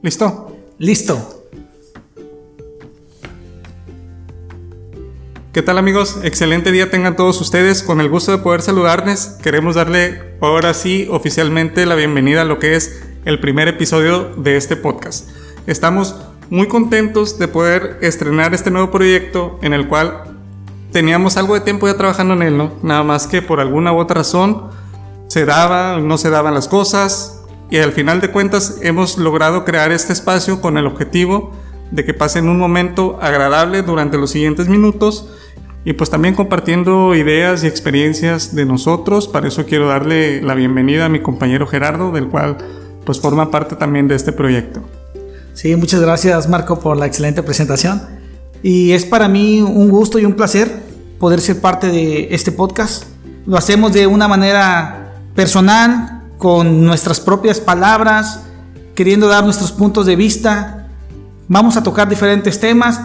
¿Listo? Listo. ¿Qué tal amigos? Excelente día tengan todos ustedes. Con el gusto de poder saludarles, queremos darle ahora sí oficialmente la bienvenida a lo que es el primer episodio de este podcast. Estamos muy contentos de poder estrenar este nuevo proyecto en el cual teníamos algo de tiempo ya trabajando en él, ¿no? Nada más que por alguna u otra razón se daba, no se daban las cosas, y al final de cuentas hemos logrado crear este espacio con el objetivo de que pasen un momento agradable durante los siguientes minutos y pues también compartiendo ideas y experiencias de nosotros. Para eso quiero darle la bienvenida a mi compañero Gerardo, del cual pues forma parte también de este proyecto. Sí, muchas gracias Marco por la excelente presentación. Y es para mí un gusto y un placer poder ser parte de este podcast. Lo hacemos de una manera personal, con nuestras propias palabras, queriendo dar nuestros puntos de vista. Vamos a tocar diferentes temas.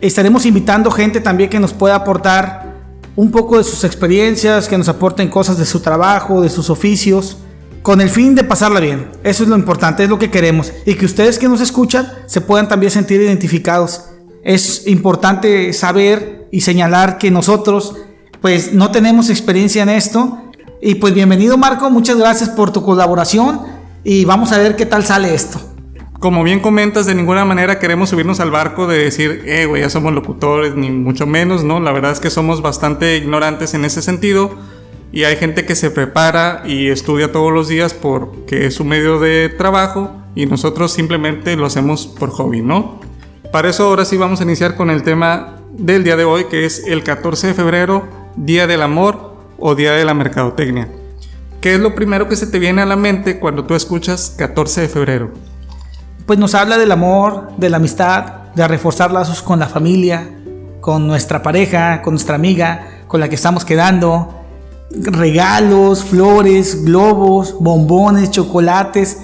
Estaremos invitando gente también que nos pueda aportar un poco de sus experiencias, que nos aporten cosas de su trabajo, de sus oficios, con el fin de pasarla bien. Eso es lo importante, es lo que queremos. Y que ustedes que nos escuchan se puedan también sentir identificados. Es importante saber y señalar que nosotros pues no tenemos experiencia en esto, y pues bienvenido Marco, muchas gracias por tu colaboración y vamos a ver qué tal sale esto. Como bien comentas, de ninguna manera queremos subirnos al barco de decir, eh, güey, ya somos locutores, ni mucho menos, ¿no? La verdad es que somos bastante ignorantes en ese sentido y hay gente que se prepara y estudia todos los días porque es su medio de trabajo y nosotros simplemente lo hacemos por hobby, ¿no? Para eso ahora sí vamos a iniciar con el tema del día de hoy, que es el 14 de febrero, Día del Amor o Día de la Mercadotecnia. ¿Qué es lo primero que se te viene a la mente cuando tú escuchas 14 de febrero? Pues nos habla del amor, de la amistad, de reforzar lazos con la familia, con nuestra pareja, con nuestra amiga, con la que estamos quedando. Regalos, flores, globos, bombones, chocolates.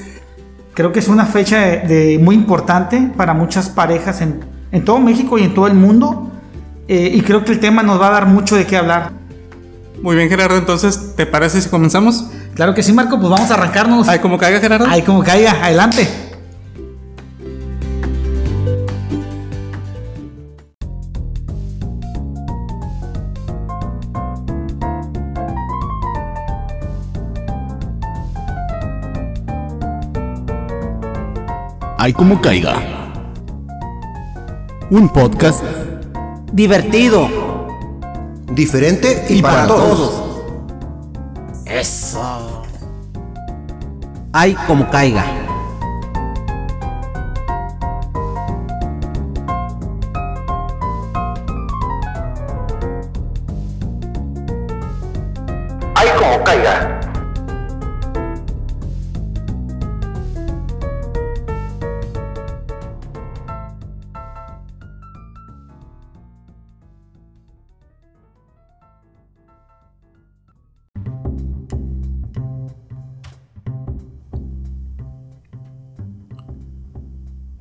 Creo que es una fecha muy importante para muchas parejas en, todo México y en todo el mundo. Eh, y creo que el tema nos va a dar mucho de qué hablar. Muy bien, Gerardo. Entonces, ¿te parece si comenzamos? Claro que sí, Marco. Pues vamos a arrancarnos. Ahí como caiga, Gerardo. Ahí como caiga. Adelante. Ahí como caiga. Un podcast divertido Diferente y, para, todos. Eso. Ay, como caiga.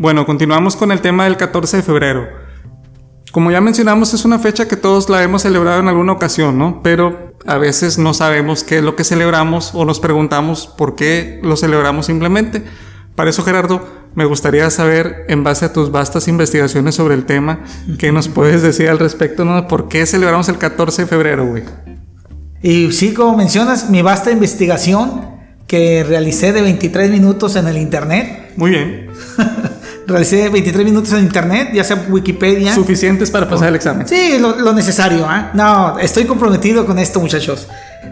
Bueno, continuamos con el tema del 14 de febrero. Como ya mencionamos, es una fecha que todos la hemos celebrado en alguna ocasión, ¿no? Pero a veces no sabemos qué es lo que celebramos o nos preguntamos por qué lo celebramos simplemente. Para eso, Gerardo, me gustaría saber, en base a tus vastas investigaciones sobre el tema, qué nos puedes decir al respecto, ¿no? ¿Por qué celebramos el 14 de febrero, güey? Y sí, como mencionas, mi vasta investigación que realicé de 23 minutos en el internet. Muy bien. realicé 23 minutos en internet, ya sea Wikipedia. Suficientes para pasar el examen. Sí, lo, necesario. ¿eh? No, estoy comprometido con esto, muchachos.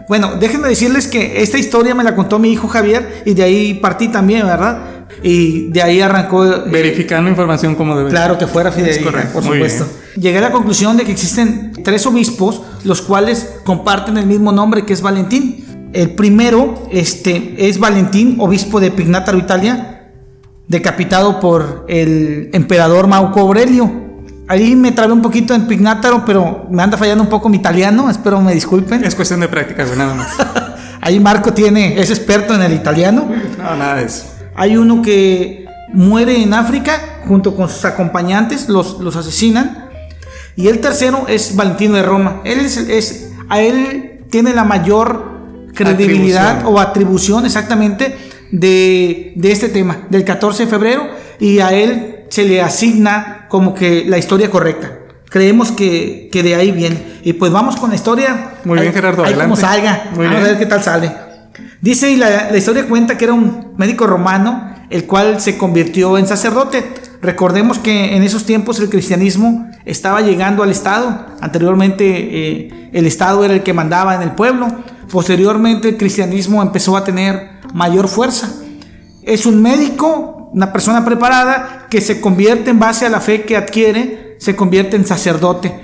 Bueno, déjenme decirles que esta historia me la contó mi hijo Javier y de ahí partí también, ¿verdad? Y de ahí arrancó. Eh, Verificando información como debe Claro, que fuera fidedigna, por supuesto. Llegué a la conclusión de que existen tres obispos, los cuales comparten el mismo nombre que es Valentín. El primero este, es Valentín, obispo de Pignataro, Italia, decapitado por el emperador Marco Aurelio. Ahí me trabé un poquito en Pignátaro, pero me anda fallando un poco mi italiano, espero me disculpen. Es cuestión de práctica, nada más. Ahí Marco tiene, es experto en el italiano. No, nada de eso. Hay uno que muere en África junto con sus acompañantes, los, los asesinan. Y el tercero es Valentino de Roma. Él es, a él tiene la mayor credibilidad o atribución exactamente de, este tema, del 14 de febrero, y a él se le asigna como que la historia correcta. Creemos que, que de ahí viene. Y pues vamos con la historia. Muy bien, Gerardo, ahí como adelante. salga. Muy vamos a bien. ver qué tal sale. Dice, y la, la historia cuenta que era un médico romano, el cual se convirtió en sacerdote. Recordemos que en esos tiempos el cristianismo estaba llegando al Estado. Anteriormente eh, el Estado era el que mandaba en el pueblo. Posteriormente el cristianismo empezó a tener mayor fuerza. Es un médico, una persona preparada que se convierte en base a la fe que adquiere, se convierte en sacerdote.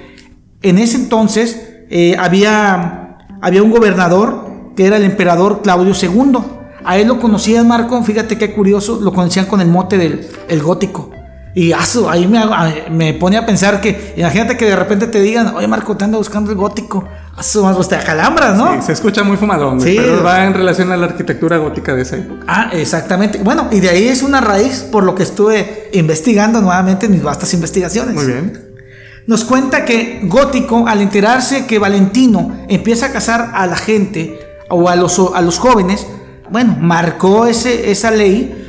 En ese entonces eh, había, había un gobernador que era el emperador Claudio II. A él lo conocían, Marco, fíjate qué curioso, lo conocían con el mote del el gótico. Y asu, ahí me, a- me pone a pensar que, imagínate que de repente te digan, oye Marco, te anda buscando el gótico. Asu, más pues te acalambras, ¿no? Sí, se escucha muy fumadón, Sí. pero va en relación a la arquitectura gótica de esa época. Ah, exactamente. Bueno, y de ahí es una raíz por lo que estuve investigando nuevamente en mis vastas investigaciones. Muy bien. Nos cuenta que Gótico, al enterarse que Valentino empieza a casar a la gente o a los, a los jóvenes, bueno, marcó ese, esa ley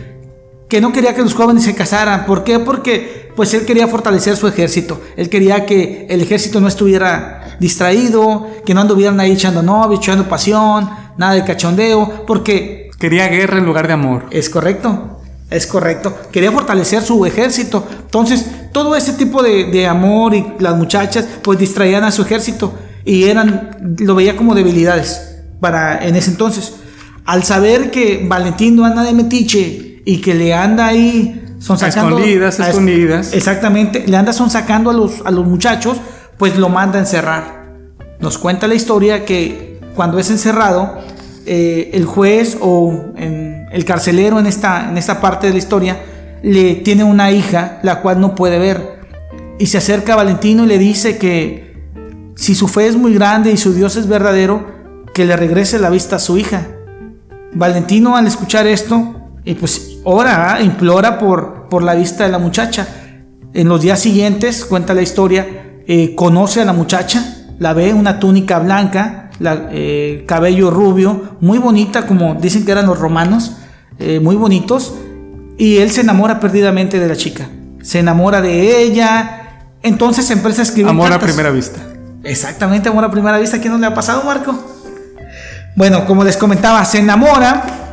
que no quería que los jóvenes se casaran. ¿Por qué? Porque pues él quería fortalecer su ejército. Él quería que el ejército no estuviera distraído, que no anduvieran ahí echando novio, echando pasión, nada de cachondeo, porque Quería guerra en lugar de amor. es correcto, es correcto. Quería fortalecer su ejército. Entonces, todo ese tipo de, de amor y las muchachas, pues distraían a su ejército y eran, lo veía como debilidades para en ese entonces. Al saber que Valentino anda de metiche y que le anda ahí son A escondidas, a escondidas. Exactamente, le anda son sacando a los, a los muchachos, pues lo manda a encerrar. Nos cuenta la historia que cuando es encerrado, eh, el juez o en- el carcelero en esta, en esta parte de la historia le tiene una hija la cual no puede ver y se acerca a Valentino y le dice que si su fe es muy grande y su Dios es verdadero, que le regrese la vista a su hija. Valentino al escuchar esto, y pues ora, ¿ah? implora por, por la vista de la muchacha. En los días siguientes, cuenta la historia, eh, conoce a la muchacha, la ve una túnica blanca, la- eh, cabello rubio, muy bonita, como dicen que eran los romanos, eh, muy bonitos, y él se enamora perdidamente de la chica. Se enamora de ella, entonces empieza a escribir Amor a primera vista. Exactamente, amor a primera vista. ¿Quién no le ha pasado, Marco? Bueno, como les comentaba, se enamora.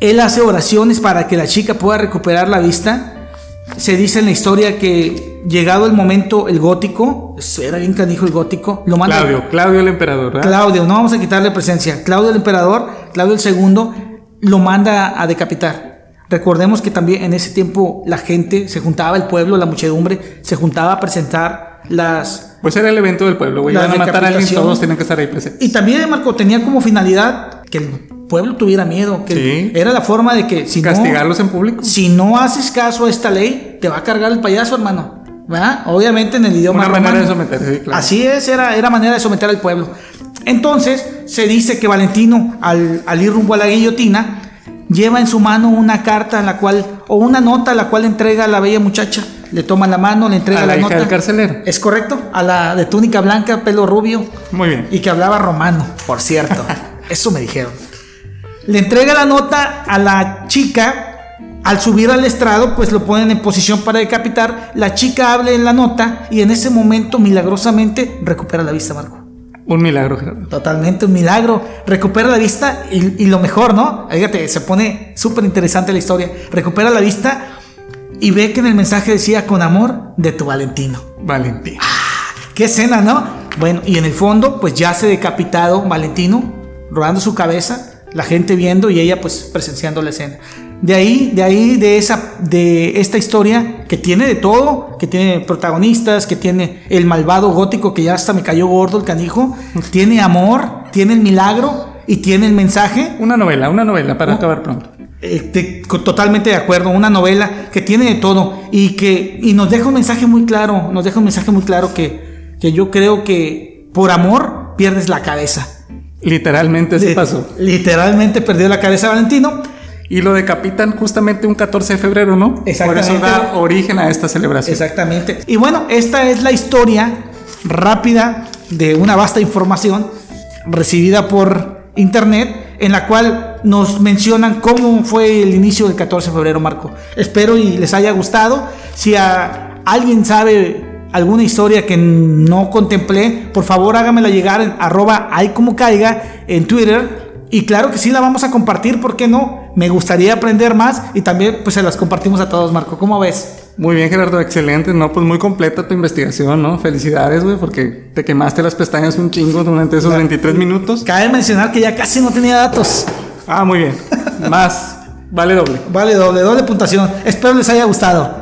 Él hace oraciones para que la chica pueda recuperar la vista. Se dice en la historia que llegado el momento, el gótico, era bien canijo el gótico, lo manda. Claudio, Claudio el emperador, ¿verdad? Claudio, no vamos a quitarle presencia. Claudio el emperador, Claudio el segundo, lo manda a decapitar. Recordemos que también en ese tiempo la gente se juntaba, el pueblo, la muchedumbre, se juntaba a presentar las, Pues era el evento del pueblo, güey. Iban a matar a alguien, todos tienen que estar ahí presentes. Y también, Marco, tenía como finalidad que el pueblo tuviera miedo, que Sí. era la forma de que si Castigarlos no, en público. si no haces caso a esta ley, te va a cargar el payaso, hermano. ¿verdad? Obviamente en el idioma Una manera de someterse, sí, claro. Así es, era, era manera de someter al pueblo. Entonces, se dice que Valentino, al, al ir rumbo a la guillotina, lleva en su mano una carta en la cual, o una nota la cual entrega a la bella muchacha. Le toma la mano, le entrega A la la, hija nota. del carcelero. Es correcto, a la de túnica blanca, pelo rubio. Muy bien. Y que hablaba romano, por cierto. Eso me dijeron. Le entrega la nota a la chica. Al subir al estrado, pues lo ponen en posición para decapitar. La chica habla en la nota y en ese momento, milagrosamente, recupera la vista, Marco. Un milagro, Gerardo. Totalmente un milagro. Recupera la vista y, y lo mejor, ¿no? Fíjate, se pone súper interesante la historia. Recupera la vista y ve que en el mensaje decía con amor de tu Valentino. Valentín. Qué escena, ¿no? Bueno, y en el fondo, pues ya se decapitado Valentino, rodando su cabeza, la gente viendo y ella pues presenciando la escena. De ahí, de ahí, de esa, de esta historia que tiene de todo, que tiene protagonistas, que tiene el malvado gótico que ya hasta me cayó gordo el canijo, tiene amor, tiene el milagro y tiene el mensaje. Una novela, una novela para Oh. acabar pronto. Eh, te- totalmente de acuerdo, una novela que tiene de todo y que y nos deja un mensaje muy claro, nos deja un mensaje muy claro que, que yo creo que por amor pierdes la cabeza. Literalmente así Li- pasó. Literalmente perdió la cabeza Valentino. Y lo decapitan justamente un 14 de febrero, ¿no? Por Exactamente. eso da origen a esta celebración. Exactamente. Y bueno, esta es la historia rápida de una vasta información recibida por internet en la cual nos mencionan cómo fue el inicio del 14 de febrero, Marco. Espero y les haya gustado. Si a alguien sabe alguna historia que no contemplé, por favor hágamela llegar en arroba hay como caiga en Twitter. Y claro que sí la vamos a compartir, ¿por qué no? Me gustaría aprender más y también pues se las compartimos a todos, Marco. ¿Cómo ves? Muy bien, Gerardo, excelente. No, pues muy completa tu investigación, ¿no? Felicidades, güey, porque te quemaste las pestañas un chingo durante esos 23 minutos. Cabe mencionar que ya casi no tenía datos. Ah, muy bien. Más. Vale doble. Vale, doble, doble puntuación. Espero les haya gustado.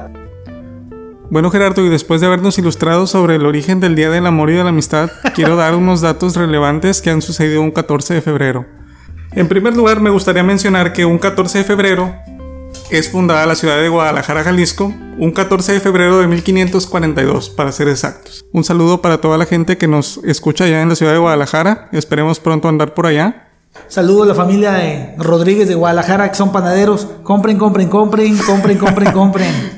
Bueno, Gerardo, y después de habernos ilustrado sobre el origen del Día del Amor y de la Amistad, quiero dar unos datos relevantes que han sucedido un 14 de febrero. En primer lugar, me gustaría mencionar que un 14 de febrero es fundada la ciudad de Guadalajara, Jalisco, un 14 de febrero de 1542, para ser exactos. Un saludo para toda la gente que nos escucha allá en la ciudad de Guadalajara. Esperemos pronto andar por allá. Saludo a la familia de Rodríguez de Guadalajara, que son panaderos. Compren, compren, compren, compren, compren, compren.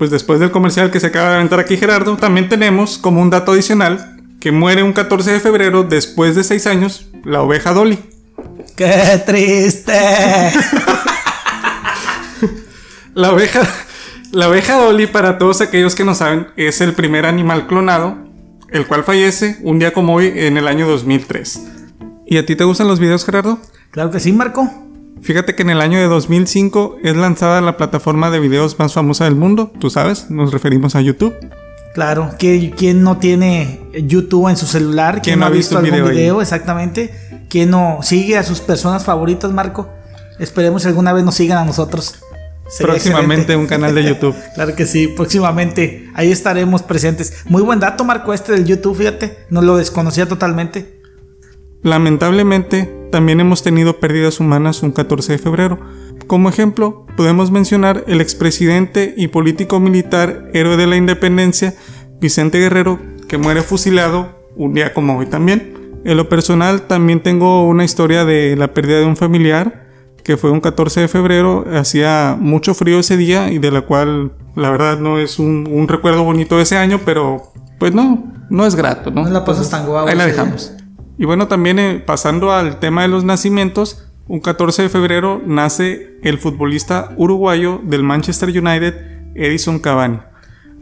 Pues después del comercial que se acaba de aventar aquí Gerardo, también tenemos como un dato adicional que muere un 14 de febrero después de 6 años la oveja Dolly. ¡Qué triste! La oveja, la oveja Dolly, para todos aquellos que no saben, es el primer animal clonado, el cual fallece un día como hoy en el año 2003. ¿Y a ti te gustan los videos, Gerardo? Claro que sí, Marco. Fíjate que en el año de 2005 es lanzada la plataforma de videos más famosa del mundo, tú sabes, nos referimos a YouTube. Claro, ¿quién no tiene YouTube en su celular? ¿Quién, no ha visto, un algún video video? ahí? Exactamente. ¿Quién no sigue a sus personas favoritas, Marco? Esperemos que alguna vez nos sigan a nosotros. Sería Próximamente excelente. un canal de YouTube. Claro que sí, próximamente ahí estaremos presentes. Muy buen dato, Marco, este del YouTube, fíjate, no lo desconocía totalmente. Lamentablemente, también hemos tenido pérdidas humanas un 14 de febrero. Como ejemplo, podemos mencionar el expresidente y político militar héroe de la independencia, Vicente Guerrero, que muere fusilado un día como hoy también. En lo personal, también tengo una historia de la pérdida de un familiar, que fue un 14 de febrero, hacía mucho frío ese día y de la cual la verdad no es un, un recuerdo bonito de ese año, pero pues no, no es grato, ¿no? La pasas tan guau Ahí la dejamos. Y bueno, también eh, pasando al tema de los nacimientos, un 14 de febrero nace el futbolista uruguayo del Manchester United, Edison Cavani.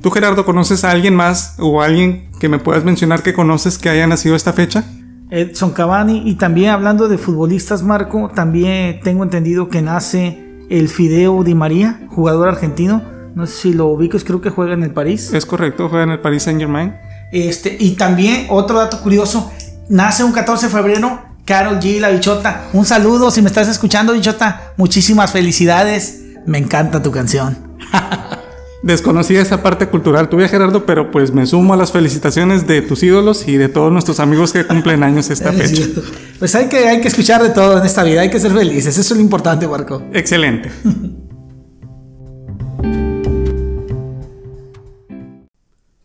¿Tú, Gerardo, conoces a alguien más o alguien que me puedas mencionar que conoces que haya nacido esta fecha? Edson Cavani y también hablando de futbolistas, Marco, también tengo entendido que nace el Fideo Di María, jugador argentino. No sé si lo ubicas, creo que juega en el París. Es correcto, juega en el Paris Saint Germain. Este, y también otro dato curioso, nace un 14 de febrero Carol G, la bichota. Un saludo si me estás escuchando, bichota. Muchísimas felicidades. Me encanta tu canción. Desconocía esa parte cultural tuya, Gerardo, pero pues me sumo a las felicitaciones de tus ídolos y de todos nuestros amigos que cumplen años esta fecha. Pues hay que, hay que escuchar de todo en esta vida, hay que ser felices, eso es lo importante, Marco. Excelente.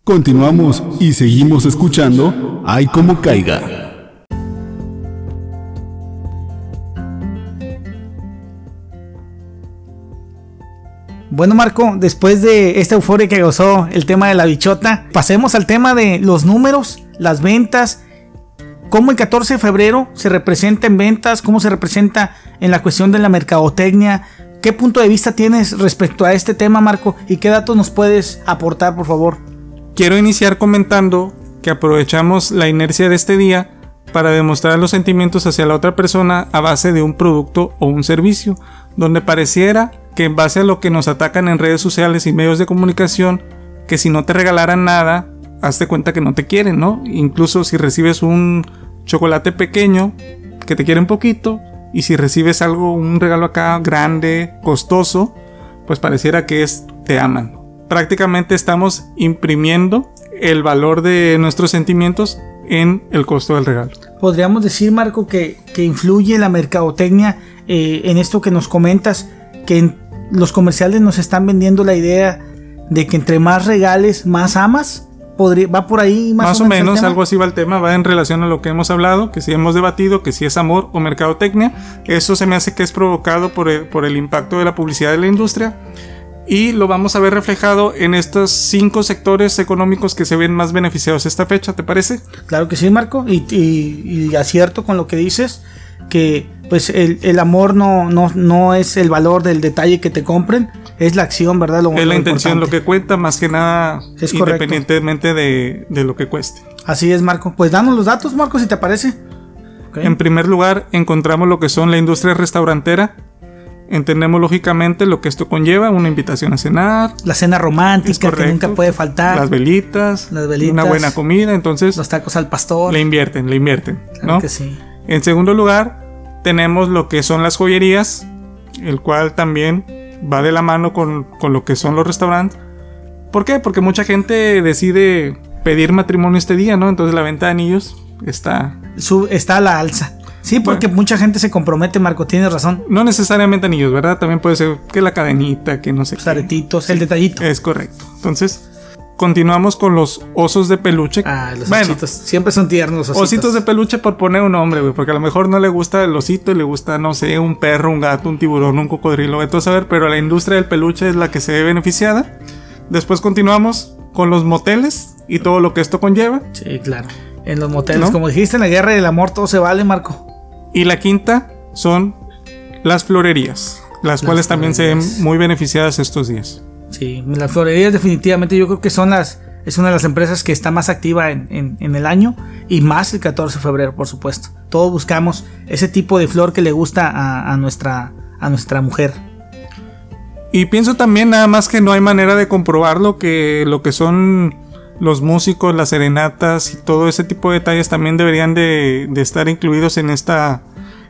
Continuamos y seguimos escuchando Ay como caiga. Bueno, Marco, después de esta euforia que gozó el tema de la bichota, pasemos al tema de los números, las ventas, cómo el 14 de febrero se representa en ventas, cómo se representa en la cuestión de la mercadotecnia. ¿Qué punto de vista tienes respecto a este tema, Marco? ¿Y qué datos nos puedes aportar, por favor? Quiero iniciar comentando que aprovechamos la inercia de este día para demostrar los sentimientos hacia la otra persona a base de un producto o un servicio, donde pareciera que en base a lo que nos atacan en redes sociales y medios de comunicación, que si no te regalaran nada, hazte cuenta que no te quieren, ¿no? Incluso si recibes un chocolate pequeño, que te quieren poquito, y si recibes algo, un regalo acá grande, costoso, pues pareciera que es te aman. Prácticamente estamos imprimiendo el valor de nuestros sentimientos en el costo del regalo. Podríamos decir, Marco, que, que influye la mercadotecnia eh, en esto que nos comentas, que en los comerciales nos están vendiendo la idea de que entre más regales, más amas. Podría, va por ahí más, Más, o menos, algo así va el tema, va en relación a lo que hemos hablado, que si hemos debatido, que si es amor o mercadotecnia, eso se me hace que es provocado por el, por el impacto de la publicidad de la industria y lo vamos a ver reflejado en estos cinco sectores económicos que se ven más beneficiados esta fecha, ¿te parece? Claro que sí, Marco, y, y- y acierto con lo que dices, que pues el, el amor no, no, no es el valor del detalle que te compren, es la acción, ¿verdad? Lo, es la lo intención lo que cuenta, más que nada, Es independientemente de, de lo que cueste. Así es, Marco. Pues danos los datos, Marco, si te parece. En primer lugar, encontramos lo que son la industria restaurantera. Entendemos lógicamente lo que esto conlleva, una invitación a cenar, La cena romántica que nunca puede faltar. las velitas, Las velitas, una buena comida, entonces los tacos al pastor. le invierten, le invierten, Claro ¿no? que sí. En segundo lugar, tenemos lo que son las joyerías, el cual también va de la mano con, con lo que son los restaurantes. ¿Por qué? Porque mucha gente decide pedir matrimonio este día, ¿no? Entonces la venta de anillos está... Está a la alza. Sí, porque mucha gente se compromete, Marco, tienes razón. No necesariamente anillos, ¿verdad? También puede ser que la cadenita, que no sé Los aretitos, el detallito. Es correcto. Entonces, continuamos con los osos de peluche. Ah, los bueno, ositos. Siempre son tiernos los ositos. Ositos de peluche por poner un nombre, güey, porque a lo mejor no le gusta el osito y le gusta, no sé, un perro, un gato, un tiburón, un cocodrilo, entonces a ver, pero la industria del peluche es la que se ve beneficiada. Después continuamos con los moteles y todo lo que esto conlleva. Sí, claro. En los moteles, ¿No? como dijiste, en la guerra del amor todo se vale, Marco. Y la quinta son las florerías, las, Las cuales también se ven muy beneficiadas estos días. Sí, las florerías definitivamente yo creo que son las es una de las empresas que está más activa en, en- en el año y más el 14 de febrero, por supuesto. Todos buscamos ese tipo de flor que le gusta a, a nuestra a nuestra mujer. Y pienso también nada más que no hay manera de comprobarlo que lo que son los músicos, las serenatas y todo ese tipo de detalles también deberían de, de estar incluidos en esta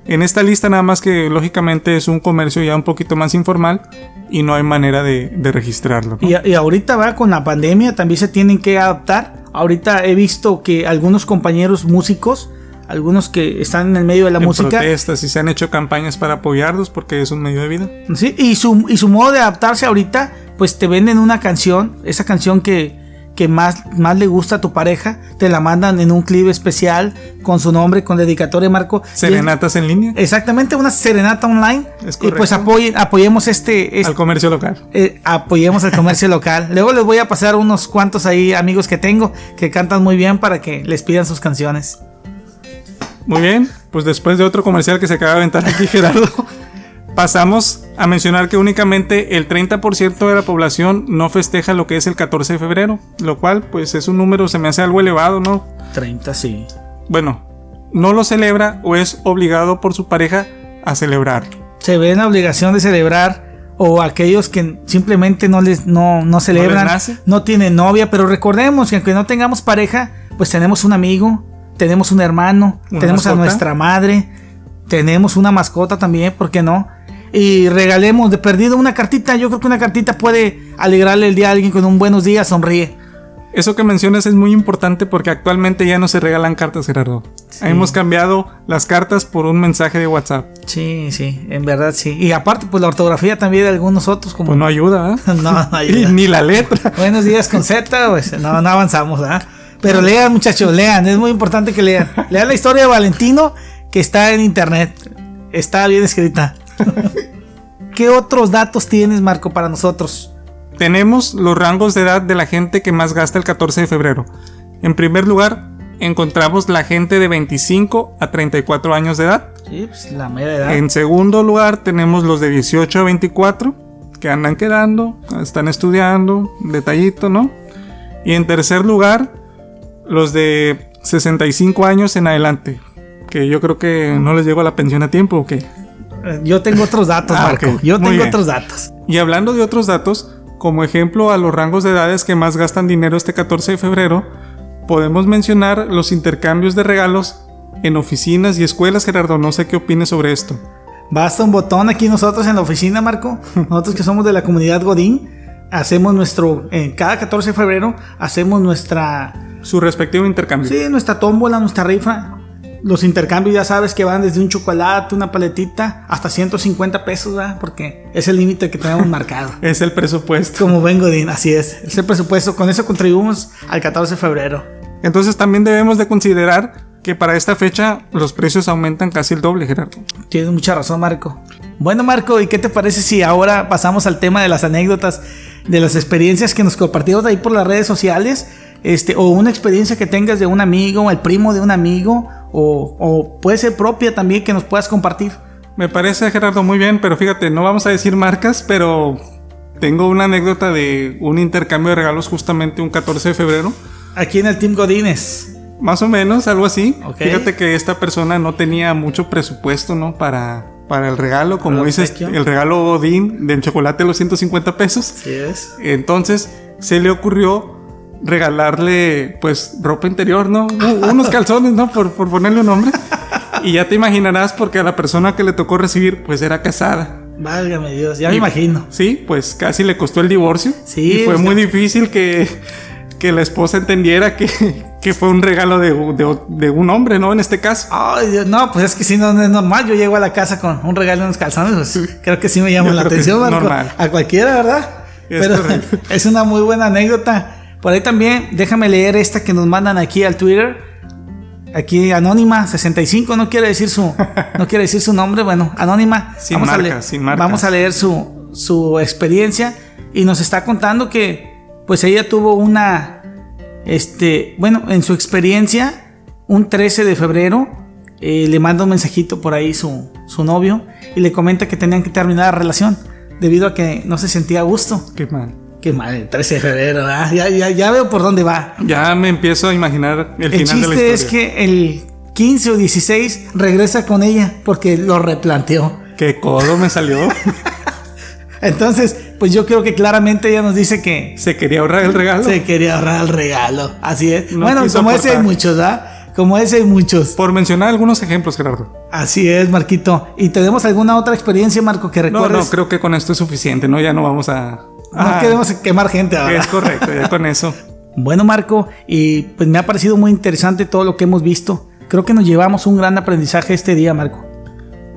en esta lista nada más que lógicamente es un comercio ya un poquito más informal y no hay manera de, de registrarlo. ¿no? Y, y ahorita va con la pandemia también se tienen que adaptar. Ahorita he visto que algunos compañeros músicos, algunos que están en el medio de la en música, protestas y se han hecho campañas para apoyarlos porque es un medio de vida. Sí, y su, y su modo de adaptarse ahorita, pues te venden una canción, esa canción que, que más, más le gusta a tu pareja, te la mandan en un clip especial con su nombre, con dedicatoria Marco. Es- Serenatas en línea exactamente, una serenata online. Es y pues apoyen, apoyemos este, este- al comercio local. eh, apoyemos al comercio local. Luego les voy a pasar unos cuantos ahí amigos que tengo que cantan muy bien para que les pidan sus canciones. Muy bien, pues después de otro comercial que se acaba de aventar aquí Gerardo, pasamos a mencionar que únicamente el 30% de la población no festeja lo que es el 14 de febrero, lo cual pues es un número, se me hace algo elevado, ¿no? 30, sí. Bueno, no lo celebra o es obligado por su pareja a celebrar. se ven la obligación de celebrar o aquellos que simplemente no les no, no celebran, no tienen novia, pero recordemos que aunque no tengamos pareja, pues tenemos un amigo, tenemos un hermano, ¿Una tenemos a nuestra madre, tenemos una mascota también, ¿por qué no? Y regalemos de perdido una cartita, yo creo que una cartita puede alegrarle el día a alguien con un buenos días, sonríe. Eso que mencionas es muy importante porque actualmente ya no se regalan cartas, Gerardo. Hemos cambiado las cartas por un mensaje de WhatsApp. Sí, sí, en verdad sí. Y aparte, pues la ortografía también de algunos otros como Pues no ayuda, ¿eh? no, no Y ayuda. ni la letra. Buenos días con Z, pues no, no avanzamos, ¿ah? Pero lean, muchachos, lean, es muy importante que lean. Lean la historia de Valentino que está en internet. Está bien escrita. ¿Qué otros datos tienes, Marco, para nosotros? Tenemos los rangos de edad de la gente que más gasta el 14 de febrero. En primer lugar, encontramos la gente de 25 a 34 años de edad. Sí, pues la media edad. En segundo lugar, tenemos los de 18 a 24 que andan quedando, están estudiando, detallito, ¿no? Y en tercer lugar, los de 65 años en adelante, que yo creo que no les llegó a la pensión a tiempo o qué. Yo tengo otros datos, Ah, Marco. Yo Muy tengo bien. otros datos. Y hablando de otros datos, como ejemplo a los rangos de edades que más gastan dinero este 14 de febrero, podemos mencionar los intercambios de regalos en oficinas y escuelas, Gerardo. No sé qué opines sobre esto. Basta un botón aquí nosotros en la oficina, Marco. Nosotros que somos de la comunidad Godín, hacemos nuestro, eh, cada 14 de febrero, hacemos nuestra Su respectivo intercambio. Sí, nuestra tómbola, nuestra rifa. Los intercambios ya sabes que van desde un chocolate, una paletita, hasta 150 pesos, ¿verdad? Porque es el límite que tenemos marcado. Es el presupuesto. Como ven, Godín, así es. Es el presupuesto. Con eso contribuimos al 14 de febrero. Entonces también debemos de considerar que para esta fecha los precios aumentan casi el doble, Gerardo. Tienes mucha razón, Marco. Bueno, Marco, ¿y qué te parece si ahora pasamos al tema de las anécdotas, de las experiencias que nos compartimos ahí por las redes sociales? Este, o una experiencia que tengas de un amigo, el primo de un amigo, o, o puede ser propia también que nos puedas compartir. Me parece, Gerardo, muy bien, pero fíjate, no vamos a decir marcas, pero tengo una anécdota de un intercambio de regalos justamente un 14 de febrero. Aquí en el Team Godines. Más o menos, algo así. Fíjate que esta persona no tenía mucho presupuesto, ¿no? Para, para el regalo, como el dices, obsequio. el regalo Godín del chocolate de los 150 pesos. Sí es. Entonces se le ocurrió regalarle, pues, ropa interior, ¿no? Unos calzones, ¿no? Por, por ponerle un nombre. Y ya te imaginarás porque a la persona que le tocó recibir, pues era casada. Válgame Dios, ya me Y- imagino. Sí, pues casi le costó el divorcio. Sí, Y fue muy difícil que, que la esposa entendiera que, que fue un regalo de, de- de un hombre, ¿no? En este caso. No, pues es que si no, no es normal. Yo llego a la casa con un regalo en los calzones, pues creo que sí me llama Yo la atención, Marco. normal. A cualquiera, ¿verdad? Es Pero correcto. es una muy buena anécdota. Por ahí también, déjame leer esta que nos mandan aquí al Twitter. Aquí Anónima 65, no quiere decir su no quiere decir su nombre, bueno, Anónima. Sin a sin marcas. Vamos a leer su, su experiencia y nos está contando que pues ella tuvo una este, bueno, en su experiencia un 13 de febrero eh, le manda un mensajito por ahí su, su novio y le comenta que tenían que terminar la relación debido a que no se sentía a gusto. Qué mal. Qué mal, 13 de febrero, ¿verdad? ya, ya, ya veo por dónde va. Ya me empiezo a imaginar el, El final de la chiste historia. es que el 15 o 16 regresa con ella porque lo replanteó. Qué codo me salió. Entonces, pues yo creo que claramente ella nos dice que Se quería ahorrar el regalo. se quería ahorrar el regalo. Así es. No bueno, como ese hay muchos, ¿verdad? Como ese hay muchos. Por mencionar algunos ejemplos, Gerardo. Así es, Marquito. ¿Y tenemos alguna otra experiencia, Marco, que No, recuerdes? no, creo que con esto es suficiente, ¿no? Ya no vamos a. No Ah, queremos quemar gente ahora. Es correcto, ya con eso. Bueno, Marco, y pues me ha parecido muy interesante todo lo que hemos visto. Creo que nos llevamos un gran aprendizaje este día, Marco.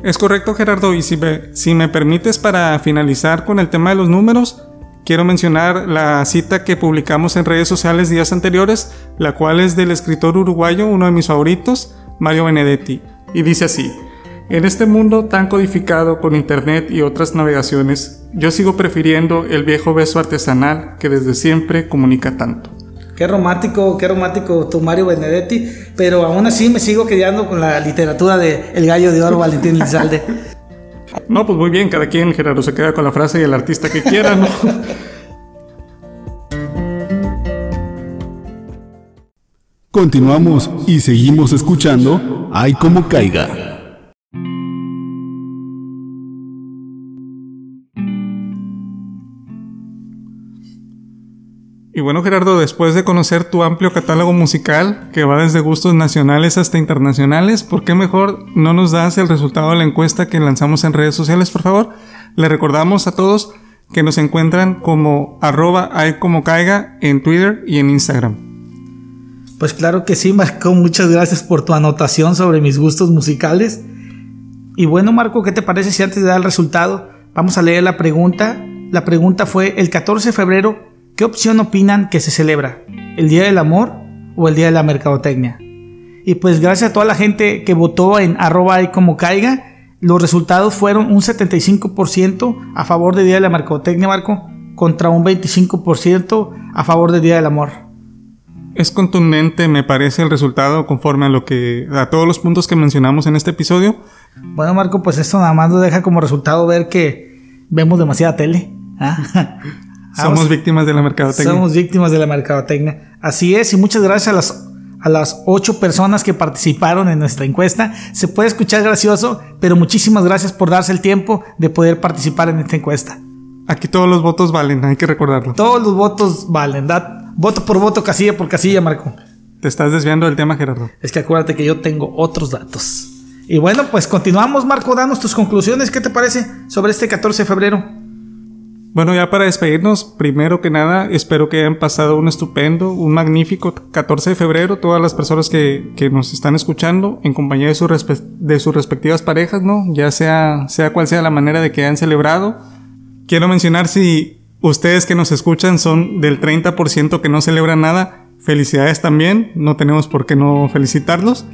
Es correcto, Gerardo. Y si me, si me permites, para finalizar con el tema de los números, quiero mencionar la cita que publicamos en redes sociales días anteriores, la cual es del escritor uruguayo, uno de mis favoritos, Mario Benedetti. Y dice así: En este mundo tan codificado con internet y otras navegaciones, yo sigo prefiriendo el viejo beso artesanal que desde siempre comunica tanto. Qué romántico, qué romántico tu Mario Benedetti, pero aún así me sigo quedando con la literatura de El Gallo de Oro Valentín Elizalde. No, pues muy bien, cada quien, Gerardo, se queda con la frase y el artista que quiera, ¿no? Continuamos y seguimos escuchando Ay como caiga. Bueno, Gerardo, después de conocer tu amplio catálogo musical, que va desde gustos nacionales hasta internacionales, ¿por qué mejor no nos das el resultado de la encuesta que lanzamos en redes sociales, por favor? Le recordamos a todos que nos encuentran como arroba ay como caiga en Twitter y en Instagram. Pues claro que sí, Marco, muchas gracias por tu anotación sobre mis gustos musicales. Y bueno, Marco, ¿qué te parece si antes de dar el resultado vamos a leer la pregunta? La pregunta fue, el 14 de febrero, ¿qué opción opinan que se celebra? ¿El Día del Amor o el Día de la Mercadotecnia? Y pues gracias a toda la gente que votó en arroba y como caiga, los resultados fueron un 75% a favor del Día de la Mercadotecnia, Marco, contra un 25% a favor del Día del Amor. Es contundente, me parece, el resultado conforme a lo que a todos los puntos que mencionamos en este episodio. Bueno, Marco, pues esto nada más nos deja como resultado ver que vemos demasiada tele. ¿ah? Somos Vamos- víctimas de la mercadotecnia. somos víctimas de la mercadotecnia. Así es, y muchas gracias a las, a las ocho personas que participaron en nuestra encuesta. Se puede escuchar gracioso, pero muchísimas gracias por darse el tiempo de poder participar en esta encuesta. Aquí todos los votos valen, hay que recordarlo. Todos los votos valen, ¿da? Voto por voto, casilla por casilla, Marco. Te estás desviando del tema, Gerardo. Es que acuérdate que yo tengo otros datos. Y bueno, pues continuamos, Marco. Danos tus conclusiones. ¿Qué te parece sobre este 14 de febrero? Bueno, ya para despedirnos, primero que nada, espero que hayan pasado un estupendo, un magnífico 14 de febrero, todas las personas que, que nos están escuchando, en compañía de, su de sus respectivas parejas, ¿no? Ya sea, sea cual sea la manera de que hayan celebrado. Quiero mencionar si ustedes que nos escuchan son del 30% que no celebran nada, felicidades también, no tenemos por qué no felicitarlos.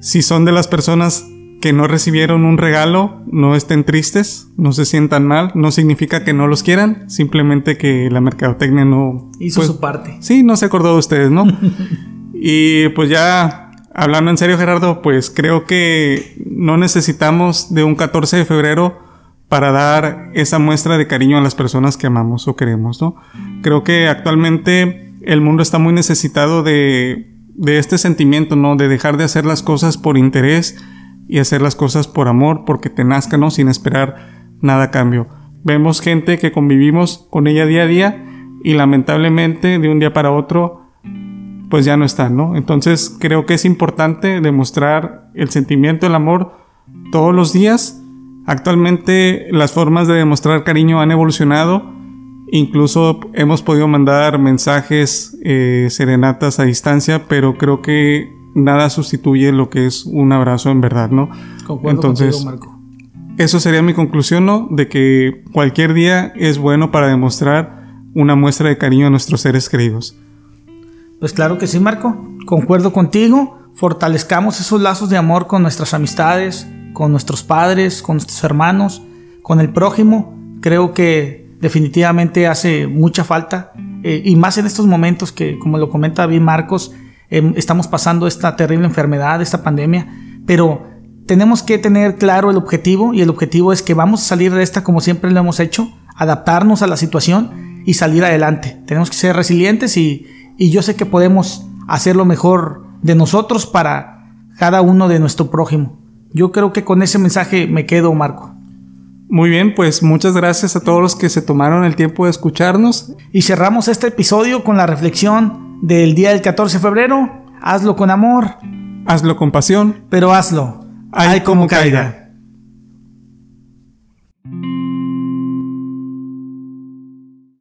Si son de las personas que no recibieron un regalo, no estén tristes, no se sientan mal, no significa que no los quieran, simplemente que la mercadotecnia no Hizo pues, su parte. Sí, no se acordó de ustedes, ¿no? y pues ya hablando en serio Gerardo, pues creo que no necesitamos de un 14 de febrero para dar esa muestra de cariño a las personas que amamos o queremos, ¿no? Creo que actualmente el mundo está muy necesitado de, de este sentimiento, ¿no? De dejar de hacer las cosas por interés y hacer las cosas por amor, porque te nazca, ¿no? Sin esperar nada a cambio. Vemos gente que convivimos con ella día a día y lamentablemente de un día para otro pues ya no está, ¿no? Entonces creo que es importante demostrar el sentimiento, el amor todos los días Actualmente las formas de demostrar cariño han evolucionado. Incluso hemos podido mandar mensajes, eh, serenatas a distancia, pero creo que nada sustituye lo que es un abrazo en verdad, ¿no? Entonces, Marco. Eso sería mi conclusión, ¿no? De que cualquier día es bueno para demostrar una muestra de cariño a nuestros seres queridos. Pues claro que sí, Marco. Concuerdo contigo. Fortalezcamos esos lazos de amor con nuestras amistades, con nuestros padres, con nuestros hermanos, con el prójimo, creo que definitivamente hace mucha falta. Eh, y más en estos momentos que, como lo comenta bien Marcos, em, estamos pasando esta terrible enfermedad, esta pandemia, pero tenemos que tener claro el objetivo y el objetivo es que vamos a salir de esta como siempre lo hemos hecho, adaptarnos a la situación y salir adelante. Tenemos que ser resilientes y, y yo sé que podemos hacer lo mejor de nosotros para cada uno de nuestro prójimo. Yo creo que con ese mensaje me quedo, Marco. Muy bien, pues muchas gracias a todos los que se tomaron el tiempo de escucharnos. Y cerramos este episodio con la reflexión del día del 14 de febrero. Hazlo con amor. Hazlo con pasión. Pero hazlo. Hay como caiga.